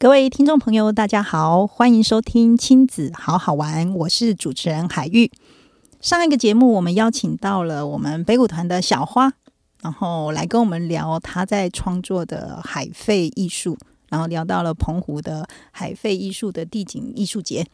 各位听众朋友，大家好，欢迎收听亲子好好玩，我是主持人海玉。上一个节目，我们邀请到了我们北谷团的小花。然后来跟我们聊他在创作的海废艺术，然后聊到了澎湖的海废艺术的地景艺术节。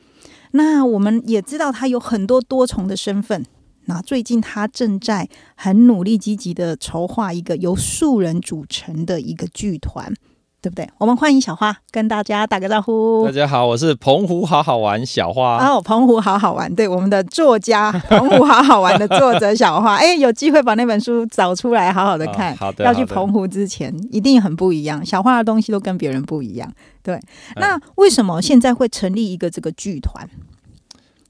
那我们也知道他有很多多重的身份。那最近他正在很努力积极的筹划一个由素人组成的一个剧团。对不对？我们欢迎小花跟大家打个招呼。大家好，我是澎湖好好玩小花。哦，澎湖好好玩，对，我们的作家，澎湖好好玩的作者小花。哎，有机会把那本书找出来，好好的看。好的。要去澎湖之前，一定很不一样。小花的东西都跟别人不一样。对。那为什么现在会成立一个这个剧团？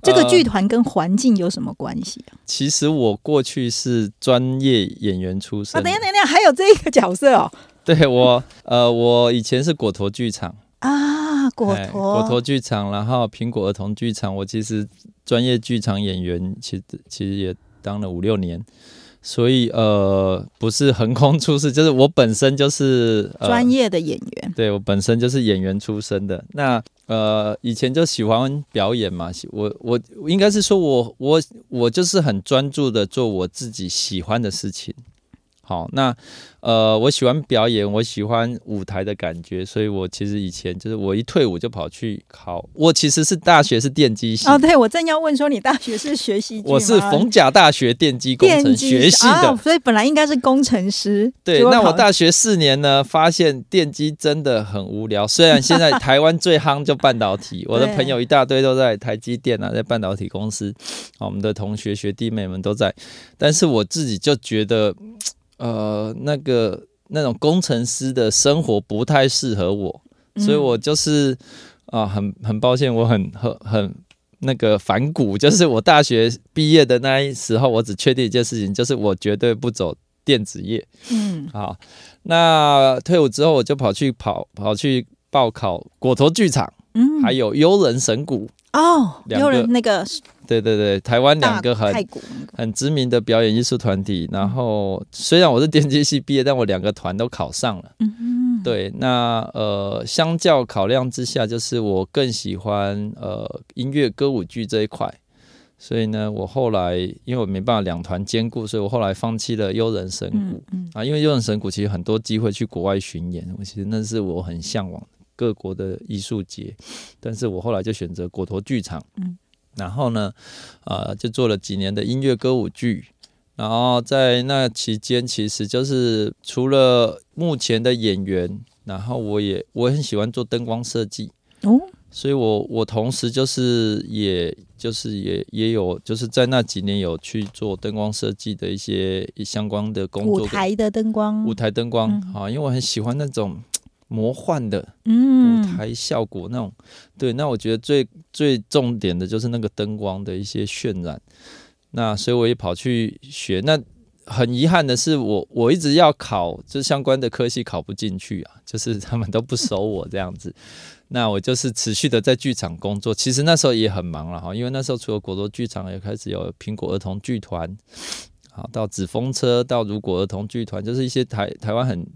这个剧团跟环境有什么关系啊？其实我过去是专业演员出身。啊，等一下，等一下，还有这一个角色哦。对我，呃，我以前是果陀剧场 啊，果陀果陀剧场，然后苹果儿童剧场，我其实专业剧场演员，其实其实也当了五六年，所以呃，不是横空出世，就是我本身就是专业的演员，对我本身就是演员出身的。那呃，以前就喜欢表演嘛，我我应该是说我我我就是很专注的做我自己喜欢的事情。好，那呃，我喜欢表演，我喜欢舞台的感觉，所以我其实以前就是我一退伍就跑去考，我其实是大学是电机系哦，对我正要问说你大学是学习，我是逢甲大学电机工程学系的，所以本来应该是工程师。对，那我大学四年呢，发现电机真的很无聊。虽然现在台湾最夯就半导体，我的朋友一大堆都在台积电啊，在半导体公司，我们的同学学弟妹们都在，但是我自己就觉得。呃，那个那种工程师的生活不太适合我，所以我就是啊，很很抱歉，我很很很那个反骨，就是我大学毕业的那一时候，我只确定一件事情，就是我绝对不走电子业。嗯，好，那退伍之后，我就跑去跑跑去报考果陀剧场，嗯，还有悠人神谷。哦，有人那个，对对对，台湾两个很很知名的表演艺术团体。然后虽然我是电机系毕业，但我两个团都考上了。嗯嗯，对，那呃，相较考量之下，就是我更喜欢呃音乐歌舞剧这一块。所以呢，我后来因为我没办法两团兼顾，所以我后来放弃了悠人神谷。嗯啊，因为悠人神谷其实很多机会去国外巡演，我其实那是我很向往。各国的艺术节，但是我后来就选择果陀剧场，嗯，然后呢，呃，就做了几年的音乐歌舞剧，然后在那期间，其实就是除了目前的演员，然后我也我很喜欢做灯光设计哦，所以我我同时就是也就是也也有就是在那几年有去做灯光设计的一些相关的工作，舞台的灯光，舞台灯光啊，因为我很喜欢那种。魔幻的舞台效果那种，对，那我觉得最最重点的就是那个灯光的一些渲染。那所以我也跑去学。那很遗憾的是，我我一直要考这相关的科系考不进去啊，就是他们都不收我这样子。那我就是持续的在剧场工作。其实那时候也很忙了哈，因为那时候除了国多剧场，也开始有苹果儿童剧团，好到纸风车，到如果儿童剧团，就是一些台台湾很。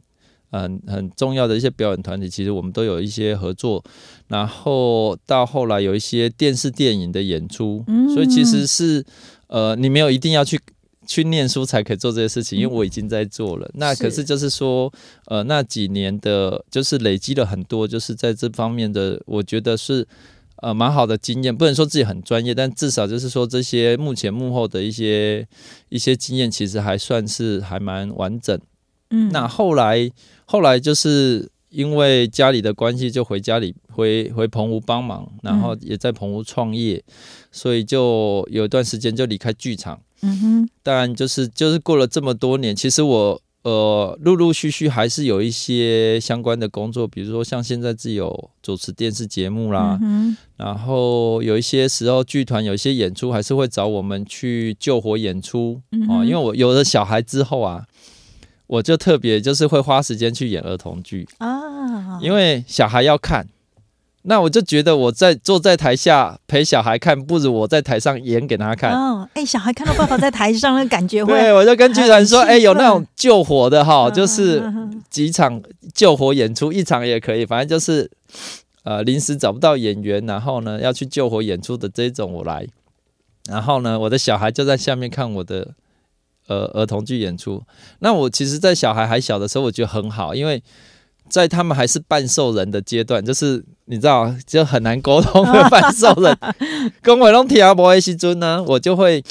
很很重要的一些表演团体，其实我们都有一些合作，然后到后来有一些电视电影的演出，所以其实是呃，你没有一定要去去念书才可以做这些事情，因为我已经在做了。那可是就是说，呃，那几年的，就是累积了很多，就是在这方面的，我觉得是呃蛮好的经验。不能说自己很专业，但至少就是说这些目前幕后的一些一些经验，其实还算是还蛮完整。嗯，那后来。后来就是因为家里的关系，就回家里回回澎湖帮忙，然后也在澎湖创业，所以就有一段时间就离开剧场。嗯哼，当然就是就是过了这么多年，其实我。呃，陆陆续续还是有一些相关的工作，比如说像现在自己有主持电视节目啦，嗯然后有一些时候剧团有一些演出还是会找我们去救火演出啊，嗯哼因为我有了小孩之后啊，我就特别就是会花时间去演儿童剧，啊，因为小孩要看。那我就觉得我在坐在台下陪小孩看，不如我在台上演给他看。哦，哎，小孩看到爸爸在台上，的感觉会 对，我就跟剧团说，很哎、有那种救火的哈，嗯就是几场救火演出，一场也可以，反正就是呃临时找不到演员，然后呢要去救火演出的这种我来，然后呢我的小孩就在下面看我的呃儿童剧演出。那我其实，在小孩还小的时候，我觉得很好，因为在他们还是半兽人的阶段，就是你知道就很难沟通的半兽人，跟我弄提阿伯西尊呢，我就会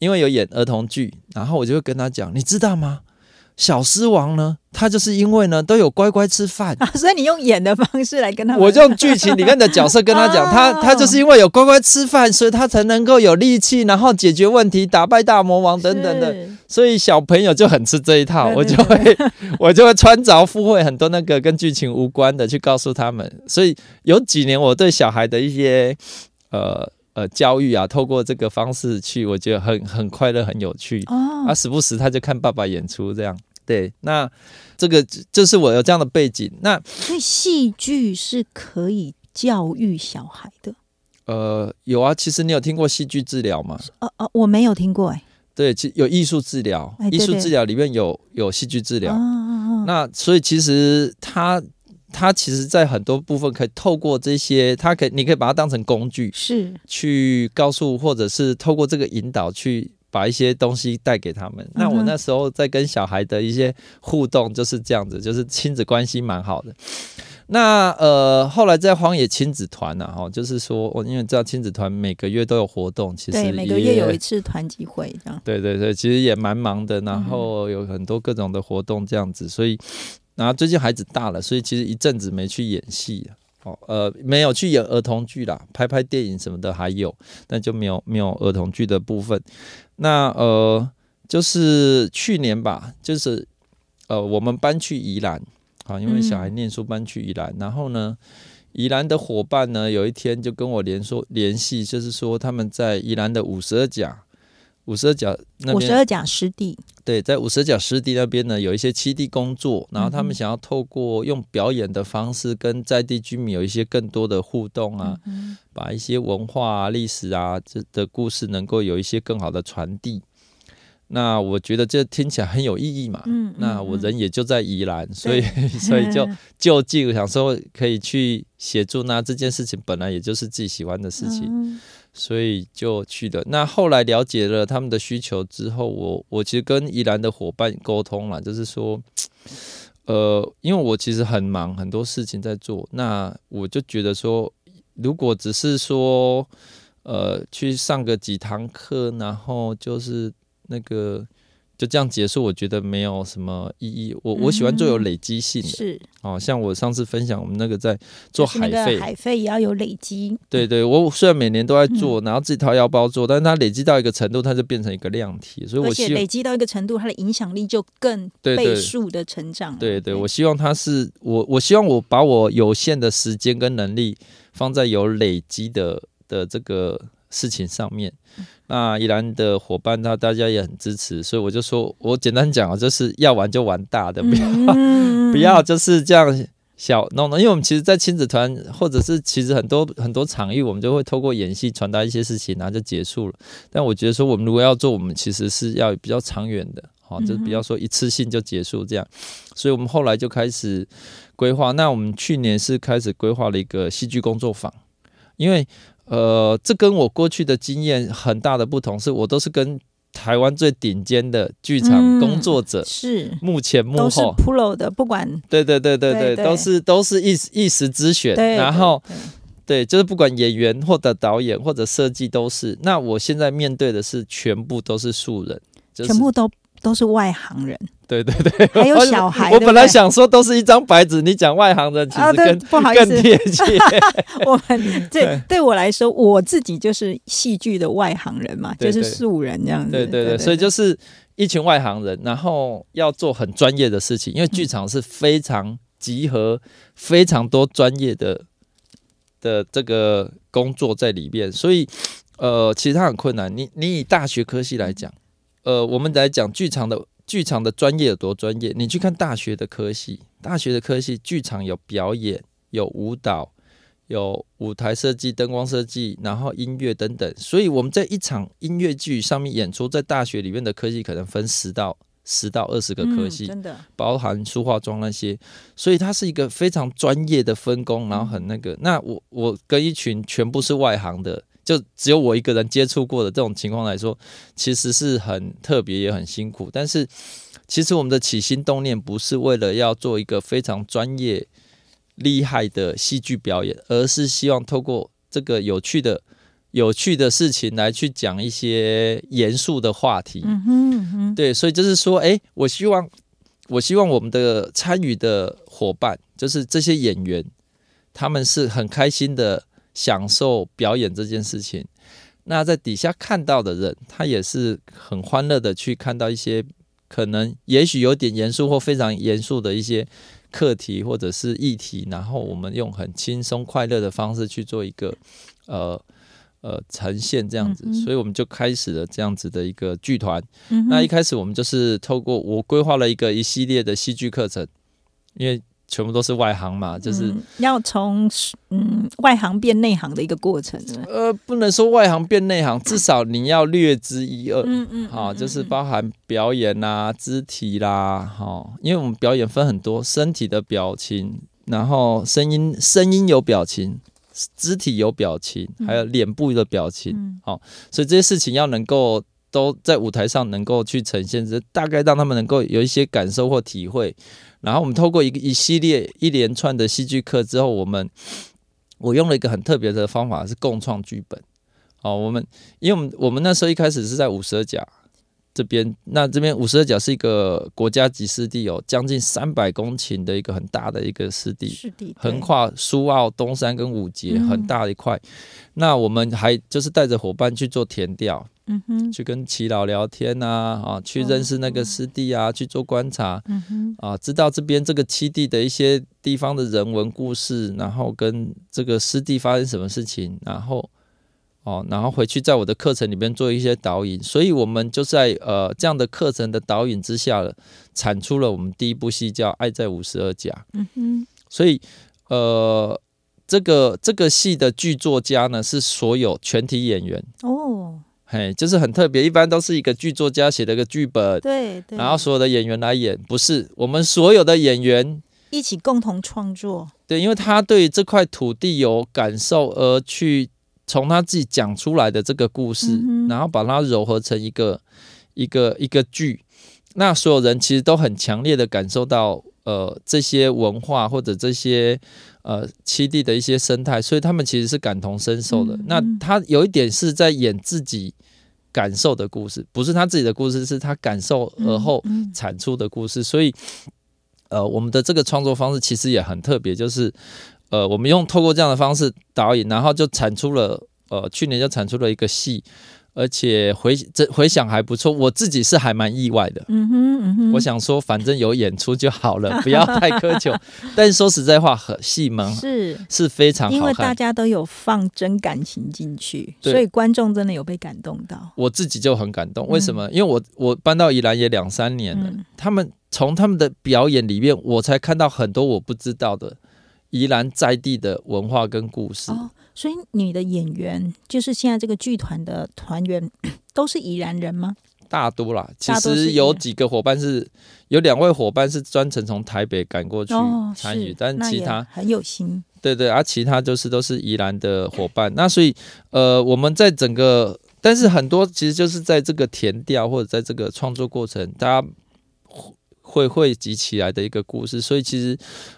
因为有演儿童剧，然后我就会跟他讲，你知道吗？小狮王呢，他就是因为呢都有乖乖吃饭，啊，所以你用演的方式来跟他们，我就用剧情里面的角色跟他讲，他哦他就是因为有乖乖吃饭，所以他才能够有力气，然后解决问题、打败大魔王等等的。所以小朋友就很吃这一套，对对我就会 我就会穿凿附会很多那个跟剧情无关的去告诉他们。所以有几年我对小孩的一些呃呃教育啊，透过这个方式去，我觉得很很快乐，很有趣。哦啊，时不时他就看爸爸演出这样。对，那这个就是我有这样的背景。那所以戏剧是可以教育小孩的。呃，有啊，其实你有听过戏剧治疗吗？呃呃，我没有听过哎。对，其有艺术治疗哎，对对艺术治疗里面有有戏剧治疗。啊啊啊那所以其实它它其实在很多部分可以透过这些，它可以你可以把它当成工具，是去告诉或者是透过这个引导去。把一些东西带给他们。那我那时候在跟小孩的一些互动就是这样子，就是亲子关系蛮好的。那呃，后来在荒野亲子团呢、啊，哈，就是说我因为知道亲子团每个月都有活动，其实对，每个月有一次团集会这样。对对对，其实也蛮忙的，然嗯后有很多各种的活动这样子，所以然后最近孩子大了，所以其实一阵子没去演戏了。哦，呃，没有去演儿童剧啦，拍拍电影什么的还有，但就没有没有儿童剧的部分。那呃，就是去年吧，就是呃，我们搬去宜兰，啊，因为小孩嗯。念书搬去宜兰，然后呢，宜兰的伙伴呢，有一天就跟我联说联系，就是说他们在宜兰的五十二甲，五十二甲那边，五十二甲湿地，对，在五十二甲湿地那边呢，有一些七地工作，然后他嗯们想要透过用表演的方式跟在地居民有一些更多的互动啊，嗯把一些文化啊、历史啊这的故事能够有一些更好的传递。那我觉得这听起来很有意义嘛。嗯那我嗯人也就在宜兰，所以 所以就 就近想说可以去协助。那这件事情本来也就是自己喜欢的事情，嗯所以就去的。那后来了解了他们的需求之后，我我其实跟宜兰的伙伴沟通了，就是说，呃，因为我其实很忙，很多事情在做，那我就觉得说，如果只是说，呃，去上个几堂课，然后就是那个。就这样结束，我觉得没有什么意义。我我喜欢做有累积性的，是哦，像我上次分享我们那个在做海费，海费也要有累积，对对，我虽然每年都在嗯做，然后自己掏腰包做，但是它累积到一个程度，它就变成一个量体，所以我希望累积到一个程度，它的影响力就更倍数的成长了。对对，我希望它是我我希望我把我有限的时间跟能力放在有累积的的这个事情上面。嗯那宜兰的伙伴他大家也很支持，所以我就说我简单讲啊，就是要玩就玩大的，不要、嗯 不要就是这样小弄弄，因为我们其实，在亲子团或者是其实很多很多场域，我们就会透过演戏传达一些事情，然后就结束了。但我觉得说，我们如果要做，我们其实是要比较长远的，好，就是不要说一次性就结束这样。所以我们后来就开始规划。那我们去年是开始规划了一个戏剧工作坊，因为呃，这跟我过去的经验很大的不同，是我都是跟台湾最顶尖的剧场嗯工作者。是幕前幕都是后，pro 的，不管对对对对对，对对都是都是一时一时之选，对，然后对对，就是不管演员或者导演或者设计都是。那我现在面对的是全部都是素人，就是、全部都都是外行人，对对对，还有小孩我本来想说都是一张白纸，你讲外行人其实更、，不好意思，更贴切。我们 对对我来说，我自己就是戏剧的外行人嘛，就是素人这样子。对对对，所以就是一群外行人，然后要做很专业的事情，因为剧场是非常集合非常多专业的的这个工作在里面，所以呃，其实它很困难。你你以大学科系来讲，呃，我们来讲剧场的剧场的专业有多专业？你去看大学的科系，大学的科系剧场有表演，有舞蹈。有舞台设计、灯光设计，然后音乐等等，所以我们在一场音乐剧上面演出，在大学里面的科技可能分十到十到二十个科系，真的包含书化妆那些，所以它是一个非常专业的分工，然后很那个。那我我跟一群全部是外行的，就只有我一个人接触过的这种情况来说，其实是很特别也很辛苦。但是其实我们的起心动念不是为了要做一个非常专业。厉害的戏剧表演，而是希望透过这个有趣的、有趣的事情来去讲一些严肃的话题。嗯哼，对，所以就是说，哎，我希望，我希望我们的参与的伙伴，就是这些演员，他们是很开心的享受表演这件事情。那在底下看到的人，他也是很欢乐的去看到一些可能也许有点严肃或非常严肃的一些。课题或者是议题，然后我们用很轻松快乐的方式去做一个呃呃呈现，这样子，所以我们就开始了这样子的一个剧团。那一开始我们就是透过我规划了一个一系列的戏剧课程，因为。全部都是外行嘛，就是要从嗯外行变内行的一个过程。呃，不能说外行变内行，至少你要略知一二。嗯嗯，好，就是包含表演啦、肢体啦，哈，因为我们表演分很多，身体的表情，然后声音，声音有表情，肢体有表情，还有脸部的表情，好，所以这些事情要能够都在舞台上能够去呈现，这大概让他们能够有一些感受或体会。然后我们透过一个一系列一连串的戏剧课之后，我们 我用了一个很特别的方法，是共创剧本。哦，我们因为我们我们那时候一开始是在五十二甲这边，那这边五十二甲是一个国家级湿地，有将近三百公顷的一个很大的一个湿地，湿地横跨苏澳、东山跟五节，很大的一块。那我们还就是带着伙伴去做填调。嗯哼，去跟耆老聊天呐，啊，去认识那个师弟啊，去做观察，嗯哼，啊，知道这边这个七地的一些地方的人文故事，然后跟这个师弟发生什么事情，然后，哦，然后回去在我的课程里面做一些导引，所以我们就在呃这样的课程的导引之下了，产出了我们第一部戏叫《爱在五十二家》。嗯哼，所以呃，这个这个戏的剧作家呢是所有全体演员哦。嘿，就是很特别，一般都是一个剧作家写的一个剧本，对，对。然后所有的演员来演，不是我们所有的演员一起共同创作，对，因为他对这块土地有感受，而去从他自己讲出来的这个故事，然后把它糅合成一个一个一个剧，那所有人其实都很强烈的感受到，呃，这些文化或者这些。呃，七地的一些生态，所以他们其实是感同身受的。那他有一点是在演自己感受的故事，不是他自己的故事，是他感受而后产出的故事。所以，呃，我们的这个创作方式其实也很特别，就是呃，我们用透过这样的方式导演，然后就产出了呃，去年就产出了一个戏。而且回这回想还不错，我自己是还蛮意外的。嗯哼，嗯哼，我想说，反正有演出就好了，不要太苛求。但是说实在话，很戏门是是非常好，因为大家都有放真感情进去，所以观众真的有被感动到。我自己就很感动，为什么？因为我我搬到宜兰也两三年了，他们从他们的表演里面，我才看到很多我不知道的宜兰在地的文化跟故事。所以你的演员就是现在这个剧团的团员 都是宜兰人吗？大多啦，其实有几个伙伴是有两位伙伴是专程从台北赶过去参与，但其他很有心。对对，而其他就是都是宜兰的伙伴。那所以呃，我们在整个，但是很多其实就是在这个填调或者在这个创作过程，大家。会汇集起来的一个故事，所以其实，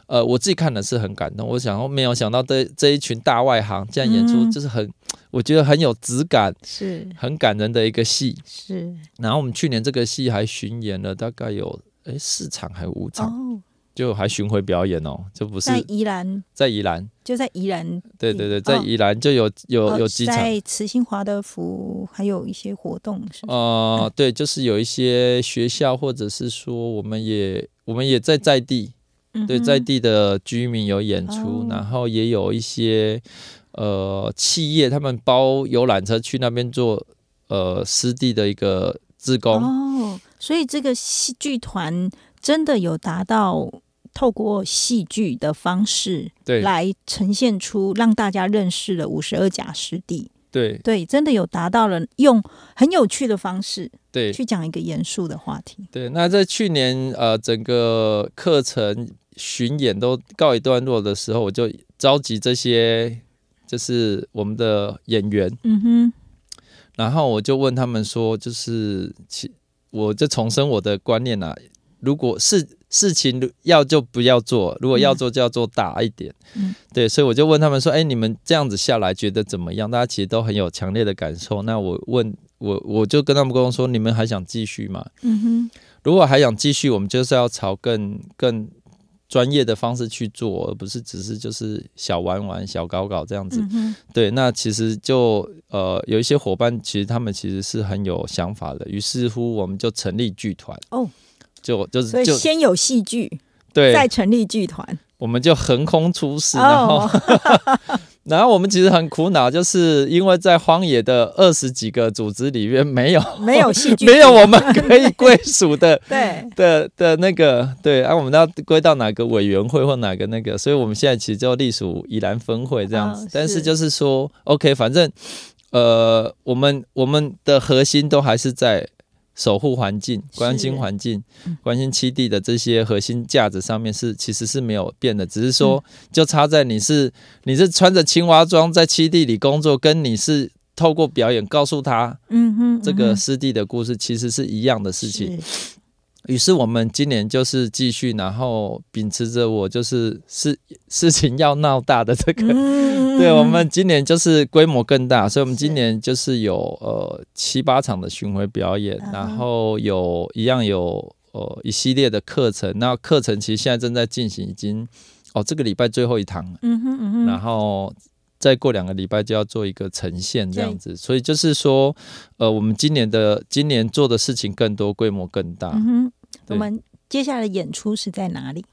呃，我自己看的是很感动。我想，我没有想到这这一群大外行这样演出，就是很，我觉得很有质感，是很感人的一个戏。是。然后我们去年这个戏还巡演了大概有哎四场还是五场？就还巡回表演哦，这不是在宜兰，在宜兰，就在宜兰，对对对，在宜兰就有有哦有几场，在慈心华德福还有一些活动，是不是？呃，对，就是有一些学校或者是说我们也我们也在在地，对，在地的居民有演出，哦。然后也有一些呃企业他们包游览车去那边做呃湿地的一个志工，哦，所以这个戏剧团真的有达到透过戏剧的方式对来呈现出让大家认识了五十二甲湿地。对对，真的有达到了用很有趣的方式对去讲一个严肃的话题。对。那在去年呃整个课程巡演都告一段落的时候，我就召集这些就是我们的演员，嗯哼，然后我就问他们说，就是其我就重申我的观念啊，如果是事情要就不要做，如果要做就要做大一点。嗯，对，所以我就问他们说，哎，你们这样子下来觉得怎么样？大家其实都很有强烈的感受。那我问我我就跟他们沟通说，你们还想继续吗？嗯哼，如果还想继续，我们就是要朝更更专业的方式去做，而不是只是就是小玩玩、小搞搞这样子。嗯，对，那其实就呃有一些伙伴，其实他们其实是很有想法的，于是乎我们就成立剧团哦，就就所以是就先有戏剧，对，再成立剧团。我们就横空出世，然后、哦，然后我们其实很苦恼，就是因为在荒野的二十几个组织里面没有 没有戏 剧，没有我们可以归属的 对，的的那个对，啊，我们要归到哪个委员会或哪个那个，所以我们现在其实就隶属宜兰分会这样子。哦但是是。就是说，OK，反正呃，我们我们的核心都还是在守护环境、关心环境、关心七地的这些核心价值上面是其实是没有变的，只是说就差在你是你是穿着青蛙装在七地里工作，跟你是透过表演告诉他嗯哼，这个师弟的故事，其实是一样的事情。是于是我们今年就是继续，然后秉持着我就是事事情要闹大的这个，嗯 对我们今年就是规模更大，所以我们今年就是有呃七八场的巡回表演，然后有一样有呃一系列的课程，那课程其实现在正在进行，已经哦这个礼拜最后一堂了，嗯哼嗯哼，然后。再过两个礼拜就要做一个呈现，这样子，所以就是说，呃，我们今年的今年做的事情更多，规模更大。嗯哼，我们接下来的演出是在哪里？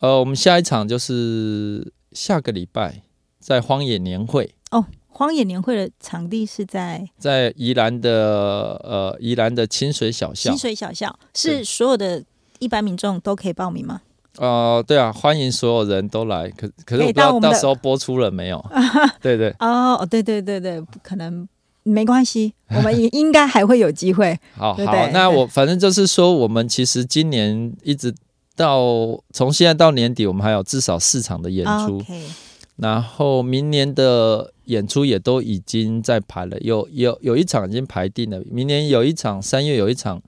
呃，我们下一场就是下个礼拜在荒野年会，哦，荒野年会的场地是在在宜兰的呃宜兰的清水小校清。水小校，是所有的一般民众都可以报名吗？呃，对啊，欢迎所有人都来。可可是我不知道到时候播出了没有？对对，哦哦，对对对对，可能没关系，我们也应该还会有机会。好好对对，对那我反正就是说，我们其实今年一直到从现在到年底，我们还有至少四场的演出。然后明年的演出也都已经在排了，有有有一场已经排定了，明年有一场，三月有一场，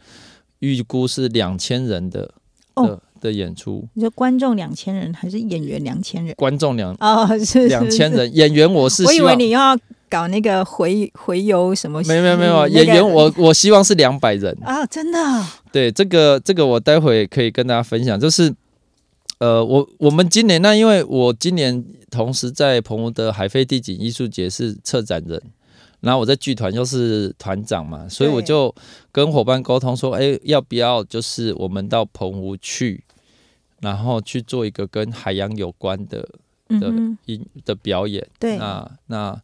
预估是两千人的的、哦的演出，你说观众两千人还是演员两千人？观众两哦，是是两千。人，演员我是我以为你要搞那个回回游什么？没有没有没有，那个演员我我希望是两百人，啊，真的对这个这个我待会可以跟大家分享，就是呃，我我们今年那因为我今年同时在澎湖的海飞地景艺术节是策展人，然后我在剧团又是团长嘛，所以我就跟伙伴沟通说，哎，要不要就是我们到澎湖去，然后去做一个跟海洋有关的的音的表演，对，那那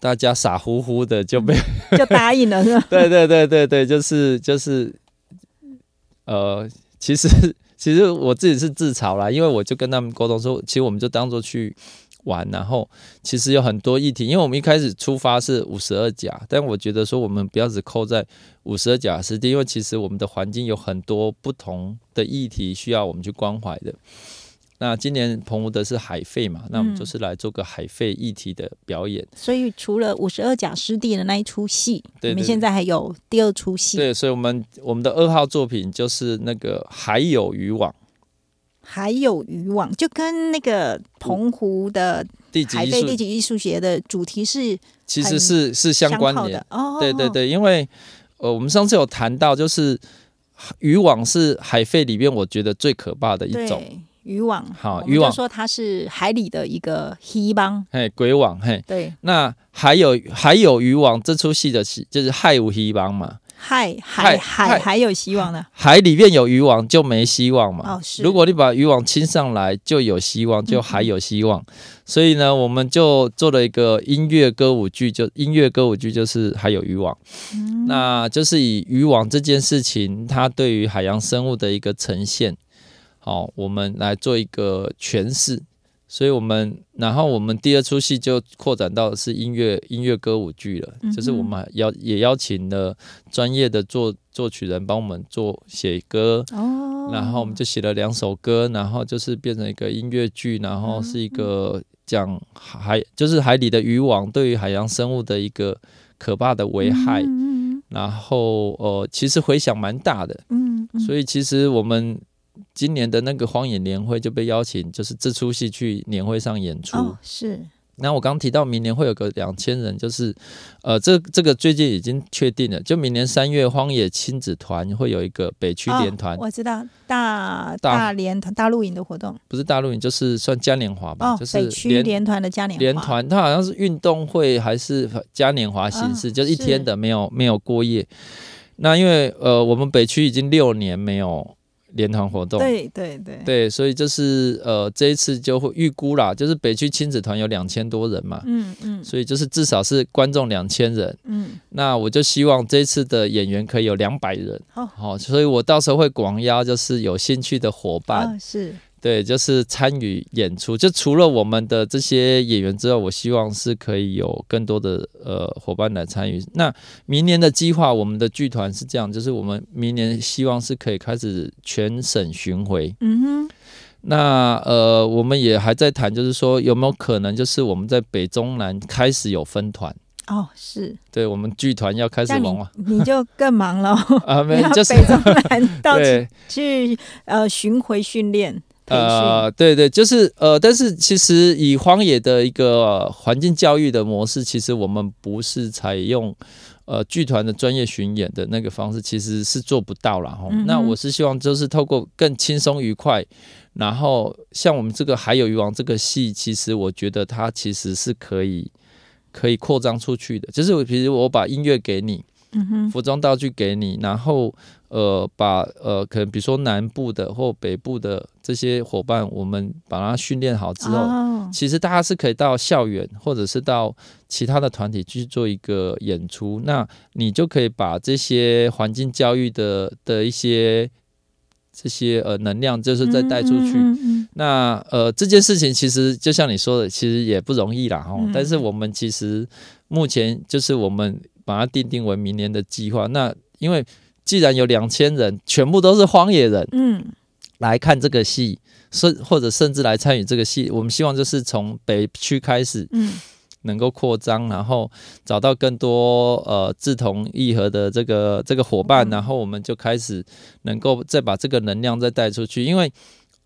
大家傻乎乎的就被就答应了是吧？对对对对对，就是就是，呃，其实 其实我自己是自嘲啦，因为我就跟他们沟通说，其实我们就当做去玩，然后其实有很多议题，因为我们一开始出发是五十二甲，但我觉得说我们不要只扣在五十二甲湿地，因为其实我们的环境有很多不同的议题需要我们去关怀的。那今年澎湖的是海废嘛，那我们嗯就是来做个海废议题的表演。所以除了五十二甲湿地的那一出戏，对对你们现在还有第二出戏，对，所以我们我们的二号作品就是那个海有渔网。还有渔网，就跟那个澎湖的海飞地景艺术节的主题是其实是是相关的，哦。对对对，因为呃，我们上次有谈到，就是渔网是海废里面我觉得最可怕的一种，对，渔网，好渔网。说它是海里的一个黑帮，嘿，鬼网，嘿。对，那还有还有渔网这出戏的戏就是害无黑帮嘛，海海海还有希望呢，海里面有渔网就没希望嘛。哦是如果你把渔网清上来，就有希望，就还有希望。所以呢，我们就做了一个音乐歌舞剧，就音乐歌舞剧就是还有渔网，那就是以渔网这件事情，它对于海洋生物的一个呈现，好，我们来做一个诠释。所以我们，然后我们第二出戏就扩展到是音乐音乐歌舞剧了，就是我们邀也邀请了专业的作作曲人帮我们做写歌，哦，然后我们就写了两首歌，然后就是变成一个音乐剧，然后是一个讲海，就是海里的渔网对于海洋生物的一个可怕的危害，嗯然后呃，其实回响蛮大的，所以其实我们今年的那个荒野年会就被邀请，就是这出戏去年会上演出。哦是，那我刚提到明年会有个两千人，就是呃，这这个最近已经确定了，就明年三月荒野亲子团会有一个北区联团，哦我知道大大大联团大露营的活动，不是大陆营，就是算嘉年华吧，哦，就是北区联联团的嘉年华。联，团，它好像是运动会还是嘉年华形式，啊就是一天的，没有没有过夜。那因为呃，我们北区已经六年没有联团活动，对对对，对，所以就是呃，这一次就会预估啦，就是北区亲子团有两千多人嘛，嗯嗯。所以就是至少是观众两千人。嗯，那我就希望这一次的演员可以有两百人，好好、所以我到时候会广邀就是有兴趣的伙伴，啊是，对，就是参与演出。就除了我们的这些演员之外，我希望是可以有更多的呃伙伴来参与。那明年的计划，我们的剧团是这样，就是我们明年希望是可以开始全省巡回。嗯哼，那呃，我们也还在谈，就是说有没有可能，就是我们在北中南开始有分团。哦是，对我们剧团要开始忙了你你就更忙了哦，啊，没 就是北中南 到对去呃巡回训练呃，对对，就是呃，但是其实以荒野的一个呃环境教育的模式，其实我们不是采用呃剧团的专业巡演的那个方式，其实是做不到了哈。嗯那我是希望就是透过更轻松愉快，然后像我们这个还有鱼王这个戏，其实我觉得它其实是可以可以扩张出去的，就是比如我把音乐给你，嗯哼，服装道具给你，然后呃把呃可能比如说南部的或北部的这些伙伴，我们把它训练好之后，哦，其实大家是可以到校园或者是到其他的团体去做一个演出，那你就可以把这些环境教育的的一些这些呃能量，就是再带出去。嗯嗯嗯那呃这件事情其实就像你说的，其实也不容易啦哈。嗯但是我们其实目前就是我们把它定定为明年的计划。那因为既然有两千人，全部都是荒野人嗯。来看这个戏，甚或者甚至来参与这个戏，我们希望就是从北区开始嗯。能够扩张，然后找到更多呃志同意合的这个这个伙伴，嗯。然后我们就开始能够再把这个能量再带出去，因为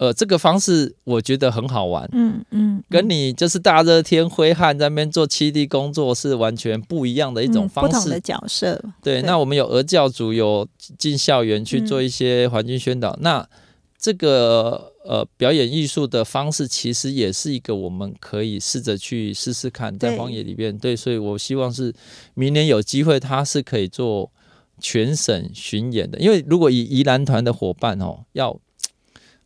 呃这个方式我觉得很好玩。嗯嗯，跟你就是大热天挥汗在那边做七地工作是完全不一样的一种嗯方式。不同的角色，对，对那我们有俄教组有进校园去嗯做一些环境宣导，那这个呃表演艺术的方式，其实也是一个我们可以试着去试试看，在荒野里边。对，所以我希望是明年有机会，它是可以做全省巡演的，因为如果以宜兰团的伙伴哦，要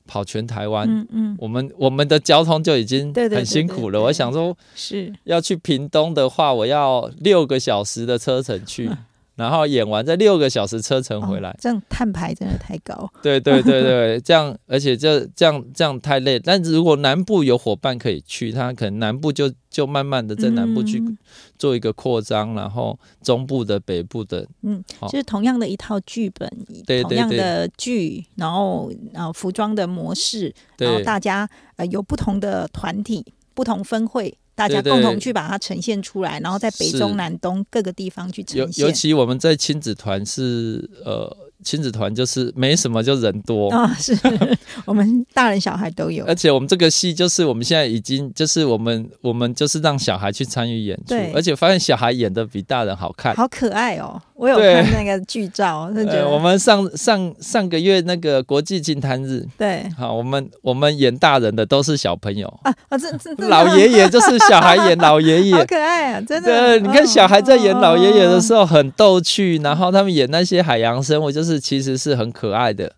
跑全台湾。嗯嗯我们我们的交通就已经很辛苦了。对对我想说，是，要去屏东的话，我要六个小时的车程去，然后演完再六个小时车程回来。哦这样碳排真的太高，对对对对，这样而且这这样这样太累。但是如果南部有伙伴可以去，他可能南部就就慢慢的在南部去嗯。做一个扩张，然后中部的、北部的，嗯，就是同样的一套剧本，对对同样的剧，然后呃服装的模式，然后大家呃有不同的团体、不同分会，大家共同去把它呈现出来，然后在北中南东各个地方去尤呈现。尤其我们在亲子团是呃亲子团就是没什么就人多。啊、是 我们大人小孩都有而，且我们这个戏就是我们现在已经就是我们我们就是让小孩去参与演出对，而且发现小孩演的比大人好看。好可爱哦。我有看那个剧照，是觉呃，得我们上上上个月那个国际金坛日，对。好，我们我们演大人的都是小朋友，啊啊，这这这老爷爷就是小孩演老爷爷。好。可爱啊，真的。对，你看小孩在演老爷爷的时候，很逗趣，然后他们演那些海洋生物，就是其实是很可爱的。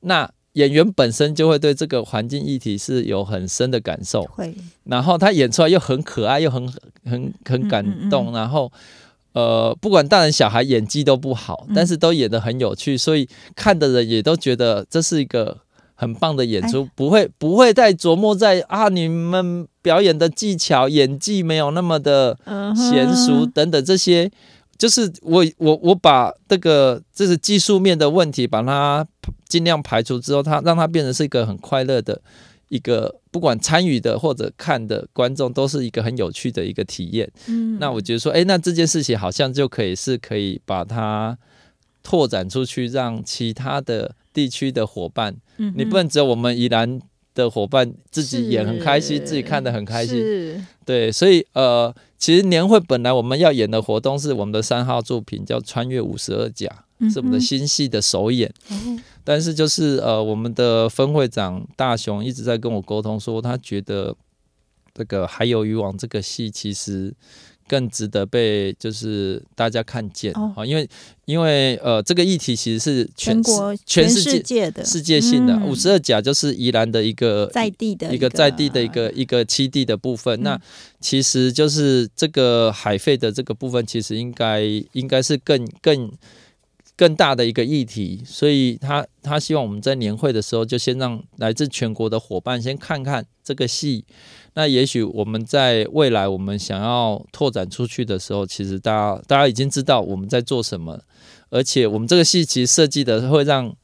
那演员本身就会对这个环境议题是有很深的感受，会。然后他演出来又很可爱，又很很很感动，嗯。嗯然后呃，不管大人小孩演技都不好，嗯但是都演得很有趣，所以看的人也都觉得这是一个很棒的演哎出，不会不会再琢磨在啊你们表演的技巧、演技没有那么的嗯娴熟等等这些。就是我我我把这个这是技术面的问题，把它尽量排除之后，它让它变成是一个很快乐的一个，不管参与的或者看的观众都是一个很有趣的一个体验。嗯那我觉得说，哎，那这件事情好像就可以是可以把它拓展出去，让其他的地区的伙伴，嗯你不能只有我们宜兰的伙伴自己演很开心，自己看的很开心。是对，所以呃，其实年会本来我们要演的活动是我们的三号作品叫《穿越五十二甲》，是我们的新戏的首演。嗯但是就是呃，我们的分会长大雄一直在跟我沟通说，他觉得这个《还有渔网》这个戏其实更值得被就是大家看见啊、哦因为因为呃，这个议题其实是全全国全世界世界的世界性的嗯。五十二甲就是宜兰的一个在地的一个在地的一个一个栖地的部分。嗯。那其实就是这个海废的这个部分，其实应该应该是更更更大的一个议题。所以他他希望我们在年会的时候，就先让来自全国的伙伴先看看这个戏。那也许我们在未来我们想要拓展出去的时候，其实大家大家已经知道我们在做什么，而且我们这个戏其实设计的会让。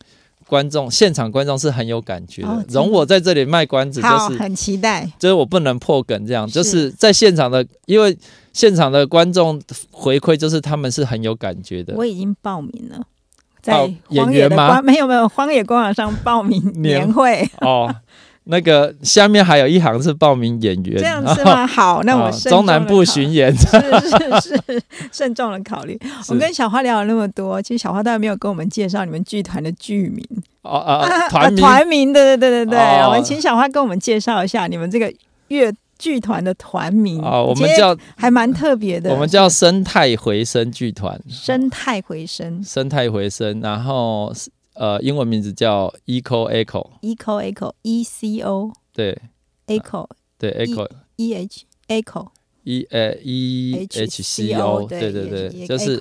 观众现场观众是很有感觉的，哦容我在这里卖关子，就是很期待。就是我不能破梗，这样是就是在现场的，因为现场的观众回馈就是他们是很有感觉的。我已经报名了，报在演荒野的员吗 没有没有荒野官网上报名年年会，哦，那个下面还有一行是报名演员，这样是吗？好，那我哦慎中南部巡演，是是是，慎重的考虑。我跟小花聊了那么多，其实小花倒没有跟我们介绍你们剧团的剧名。哦啊啊团名？团名，对对对对对，哦。我们请小花跟我们介绍一下你们这个乐剧团的团名哦，我们叫还蛮特别的，我们叫生态回声剧团，生态回声。生态回声，然后呃英文名字叫 Eco Echo，，echo echo e c o 对。Echo 对 Echo e h echo E 呃 E H C O，对对对，就是。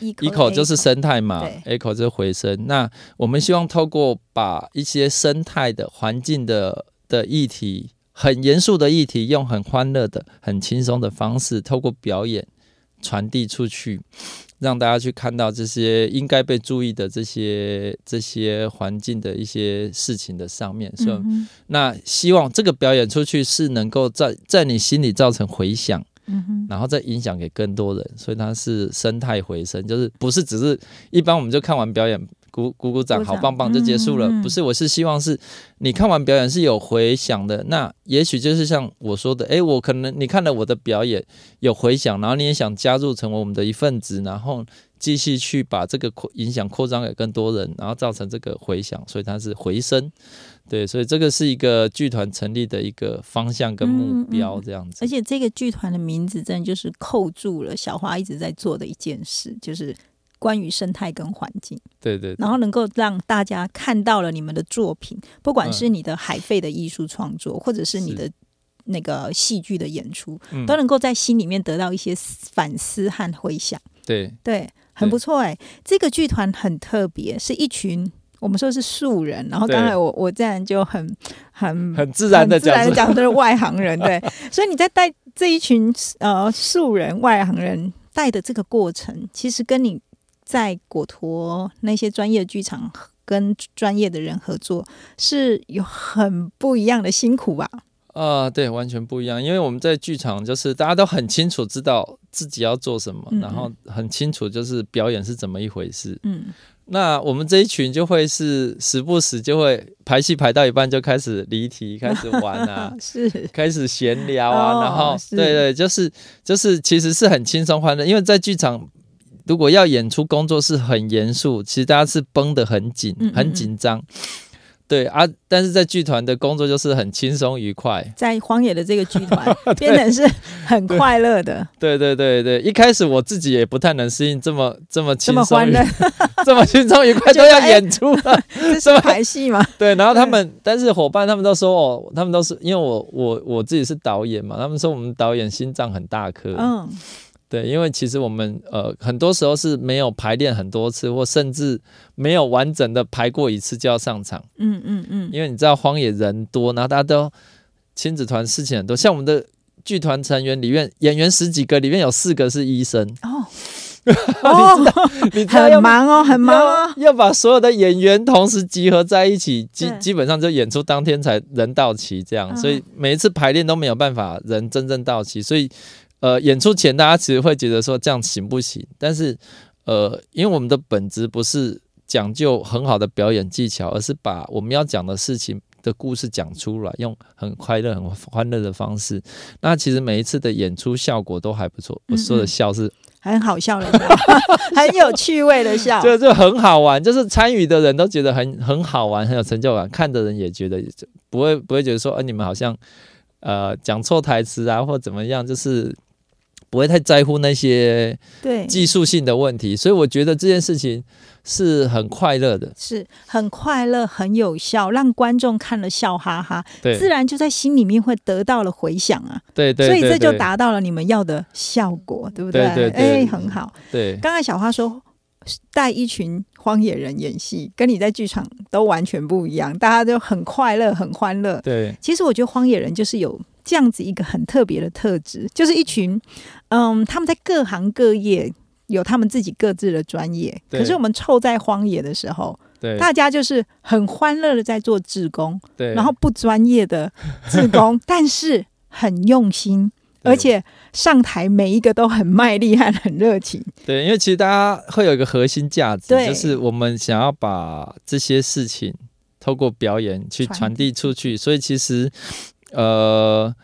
eco 就是生态嘛对，echo 就是回声。那我们希望透过把一些生态的环境的的议题，很严肃的议题，用很欢乐的、很轻松的方式，透过表演传递出去，让大家去看到这些应该被注意的这些这些环境的一些事情的上面。所以，嗯那希望这个表演出去是能够在在你心里造成回响。然后再影响给更多人，所以它是生态回声，就是不是只是一般我们就看完表演鼓鼓鼓掌，好棒棒就结束了，嗯嗯嗯不是，我是希望是你看完表演是有回响的，那也许就是像我说的，诶，我可能你看了我的表演有回响，然后你也想加入成为我们的一份子，然后继续去把这个扩影响扩张给更多人，然后造成这个回响，所以它是回声。对，所以这个是一个剧团成立的一个方向跟目标，这样子。而且这个剧团的名字真的就是扣住了小花一直在做的一件事，就是关于生态跟环境，对对对。然后能够让大家看到了你们的作品，不管嗯。是你的海费的艺术创作，或者是你的那个戏剧的演出，嗯。都能够在心里面得到一些反思和回想。对。对，很不错哎、这个剧团很特别，是一群。我们说是素人，然后刚才我我自然就很很很自然的很自然的讲都是外行人，对，所以你在带这一群呃素人外行人带的这个过程，其实跟你在果陀那些专业剧场跟专业的人合作是有很不一样的辛苦吧？啊、对，完全不一样。因为我们在剧场，就是大家都很清楚知道自己要做什么，嗯然后很清楚就是表演是怎么一回事。嗯，那我们这一群就会是时不时就会排戏排到一半就开始离题，开始玩啊，是开始闲聊啊，哦然后对对，就是就是其实是很轻松欢乐，因为在剧场如果要演出工作是很严肃，其实大家是绷得很紧很紧张。对啊，但是在剧团的工作就是很轻松愉快。在荒野的这个剧团 变成是很快乐的，对对对对，一开始我自己也不太能适应这么这么这轻松愉么欢乐，这么轻松愉 快 都要演出了。这是排戏吗？对，然后他们，但是伙伴他们都说哦，他们都是因为我我我自己是导演嘛，他们说我们导演心脏很大颗。嗯，对，因为其实我们呃很多时候是没有排练很多次，或甚至没有完整的排过一次就要上场，嗯嗯嗯，因为你知道荒野人多，然后大家都亲子团事情很多，像我们的剧团成员里面演员十几个，里面有四个是医生，哦，哦，你知道要很忙哦，很忙哦，要要把所有的演员同时集合在一起，基基本上就演出当天才人到齐这样，嗯。所以每一次排练都没有办法人真正到齐，所以呃演出前大家其实会觉得说这样行不行？但是呃，因为我们的本质不是讲究很好的表演技巧，而是把我们要讲的事情。的故事讲出来，用很快乐、很欢乐的方式。那其实每一次的演出效果都还不错。我说的嗯嗯笑是很好笑的笑，很有趣味的笑，就就很好玩，就是参与的人都觉得很很好玩，很有成就感，看的人也觉得不会不会觉得说，呃、你们好像呃讲错台词啊，或怎么样，就是不会太在乎那些对，技术性的问题，所以我觉得这件事情是很快乐的，是很快乐，很有效，让观众看了笑哈哈，自然就在心里面会得到了回响啊，对对，所以这就达到了你们要的效果，对不对对对。哎，很好。对。刚才小花说。带一群荒野人演戏，跟你在剧场都完全不一样，大家都很快乐、很欢乐。对。其实我觉得荒野人就是有这样子一个很特别的特质，就是一群嗯，他们在各行各业有他们自己各自的专业，可是我们凑在荒野的时候，对。大家就是很欢乐的在做志工，对，然后不专业的志工，但是很用心，而且上台每一个都很卖力和很热情。对，因为其实大家会有一个核心价值，对。就是我们想要把这些事情透过表演去传传递出去，所以其实呃。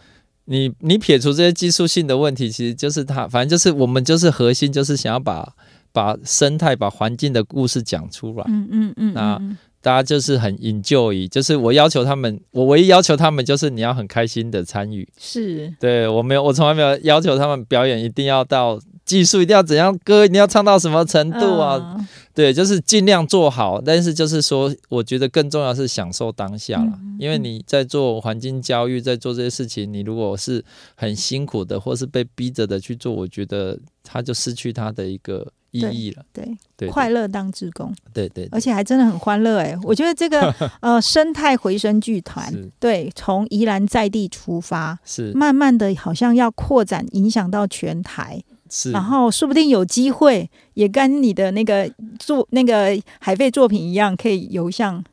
你你撇除这些技术性的问题，其实就是它，反正就是我们就是核心，就是想要把把生态、把环境的故事讲出来。嗯嗯嗯，那嗯大家就是很 enjoy，就是我要求他们，我唯一要求他们就是你要很开心的参与。是对我没有，我从来没有要求他们表演一定要到技术一定要怎样，歌一定要唱到什么程度啊？嗯对，就是尽量做好。但是就是说，我觉得更重要是享受当下了，嗯因为你在做环境教育，在做这些事情，你如果是很辛苦的，或是被逼着的去做，我觉得它就失去它的一个意义了。对，对，快乐当职工，对对而且还真的很欢乐哎！我觉得这个呃生态回声剧团是，对，从宜兰在地出发，是慢慢的好像要扩展，影响到全台，是，然后说不定有机会也跟你的那个作那个海费作品一样，可以游向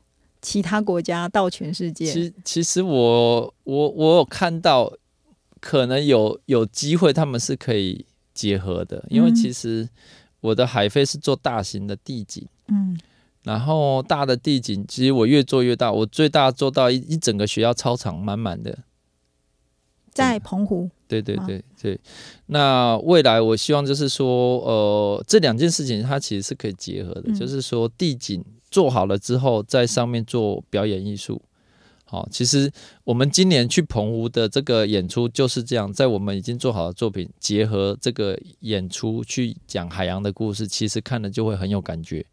其他国家到全世界。其其实我我我有看到，可能有有机会他们是可以结合的，因为嗯其实我的海飞是做大型的地景。嗯然后大的地景，其实我越做越大，我最大做到一一整个学校操场满满的。在澎湖，对对对对，那未来我希望就是说，呃，这两件事情它其实是可以结合的，嗯就是说地景做好了之后，在上面做表演艺术。好，其实我们今年去澎湖的这个演出就是这样，在我们已经做好的作品结合这个演出去讲海洋的故事，其实看了就会很有感觉。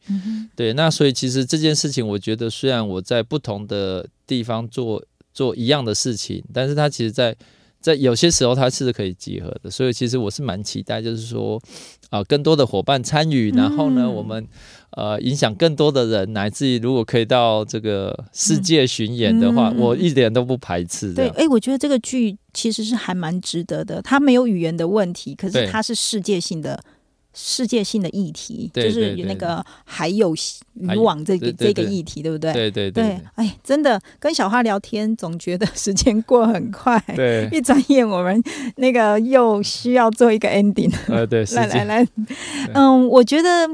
对，那所以其实这件事情，我觉得虽然我在不同的地方做做一样的事情，但是它其实在在有些时候它是可以结合的，所以其实我是蛮期待，就是说啊、更多的伙伴参与，然后呢，嗯我们呃影响更多的人，乃至于如果可以到这个世界巡演的话，我一点都不排斥对，样。哎，我觉得这个剧其实是还蛮值得的。它没有语言的问题，可是它是世界性的。世界性的议题对就是那个还有渔网这个这个议题，对不对？对对对对，哎，真的跟小花聊天，总觉得时间过很快。对，一转眼，我们那个又需要做一个 ending。呃对，来来来，嗯，我觉得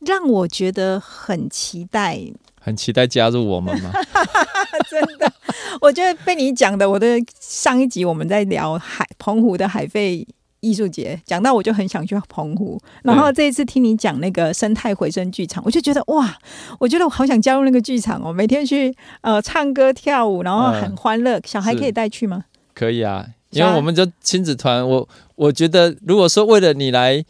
让我觉得很期待，很期待加入我们嘛。真的，我觉得被你讲的，我的上一集我们在聊海澎湖的海费艺术节，讲到我就很想去澎湖。然后这一次听你讲那个生态回声剧场，我就觉得哇，我觉得我好想加入那个剧场哦，每天去呃唱歌跳舞，然后很欢乐。小孩可以带去吗？可以啊，因为我们就亲子团，我我觉得如果说为了你来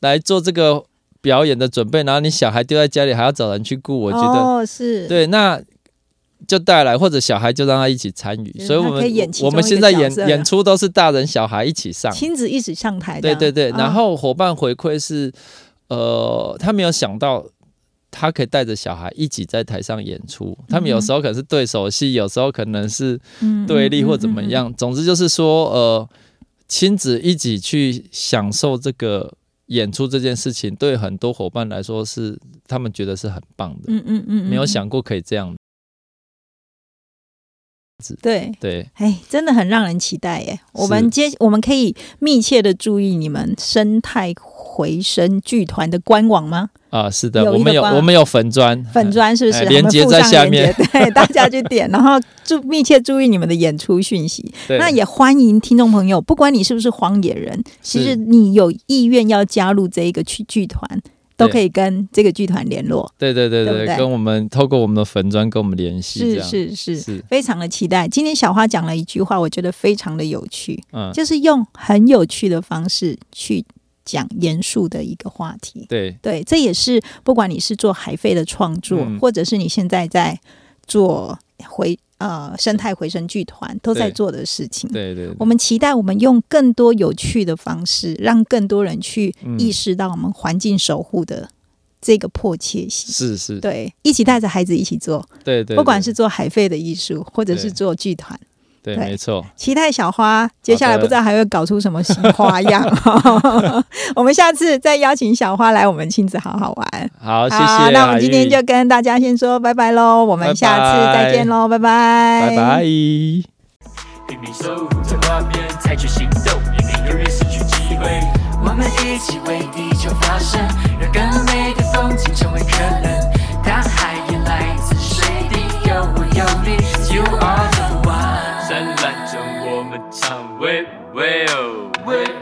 来做这个表演的准备，然后你小孩丢在家里还要找人去顾，我觉得哦是对那。就带来，或者小孩就让他一起参与，所以我们我们现在演演出都是大人小孩一起上，亲子一起上台。对对对，然后伙伴回馈是，呃，他没有想到他可以带着小孩一起在台上演出，他们有时候可能是对手戏，有时候可能是对立或怎么样，总之就是说，呃，亲子一起去享受这个演出这件事情，对很多伙伴来说是他们觉得是很棒的。嗯嗯嗯，没有想过可以这样。对对，哎，真的很让人期待耶！我们接我们可以密切的注意你们生态回声剧团的官网吗？啊，是的，我们有我们有粉砖，粉砖是不是？连接在下面，对，大家去点，然后注密切注意你们的演出讯息。那也欢迎听众朋友，不管你是不是荒野人，其实你有意愿要加入这一个剧剧团。都可以跟这个剧团联络，对对对对，跟我们透过我们的粉砖跟我们联系，是是是，非常的期待。今天小花讲了一句话，我觉得非常的有趣，嗯，就是用很有趣的方式去讲严肃的一个话题，对。对，这也是不管你是做海费的创作，或者是你现在在做回。呃，生态回声剧团都在做的事情。对对，我们期待我们用更多有趣的方式，让更多人去意识到我们环境守护的这个迫切性。是是，对，一起带着孩子一起做。对对，不管是做海费的艺术，或者是做剧团。对，没错。期待小花接下来不知道还会搞出什么新花样。我们下次再邀请小花来我们亲子好好玩。好，谢谢。那我们今天就跟大家先说拜拜喽，我们下次再见喽，拜拜，拜拜。我们一起为地球发声，让更美的风景成为可能。大海也来自水，有我有你，You are。whip, whip, whip.